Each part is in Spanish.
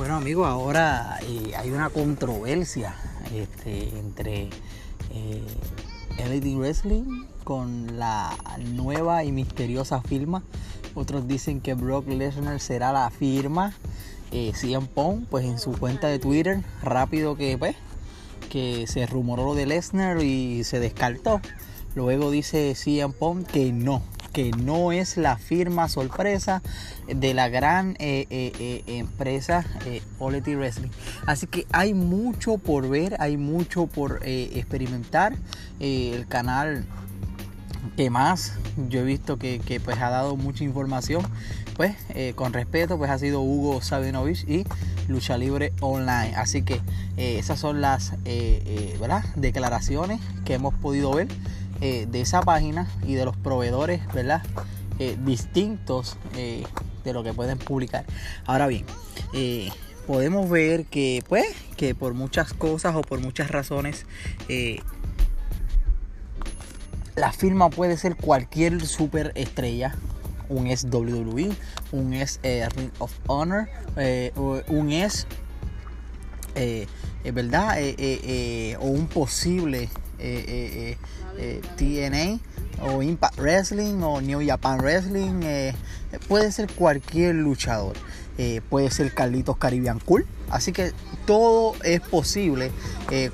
Bueno amigos, ahora eh, hay una controversia este, entre eh, Elite Wrestling con la nueva y misteriosa firma. Otros dicen que Brock Lesnar será la firma. Eh, CM Pong, pues en su cuenta de Twitter, rápido que pues, que se rumoró lo de Lesnar y se descartó. Luego dice CM Pong que no, que no es la firma sorpresa de la gran eh, eh, eh, empresa Polity Wrestling. Así que hay mucho por ver, hay mucho por experimentar. el canal que más yo he visto que, pues ha dado mucha información pues con respeto pues ha sido Hugo Sabinovich y Lucha Libre Online así que esas son las declaraciones que hemos podido ver eh, de esa página y de los proveedores, ¿verdad? Eh, distintos eh, de lo que pueden publicar. Ahora bien, podemos ver que, pues, que por muchas cosas o por muchas razones, la firma puede ser cualquier superestrella un es WWE, un es Ring of Honor, un es, ¿verdad? o un posible eh, TNA o Impact Wrestling o New Japan Wrestling. Eh, puede ser cualquier luchador. Eh, puede ser Carlitos Caribbean Cool. Así que todo es posible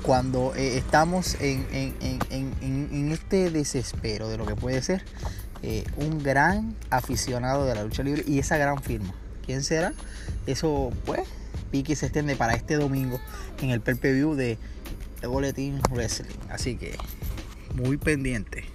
cuando estamos en, este desespero de lo que puede ser un gran aficionado de la lucha libre y esa gran firma. ¿Quién será? Eso, pues, pique se extiende para este domingo en el per view de Boletín Wrestling. Así que muy pendiente.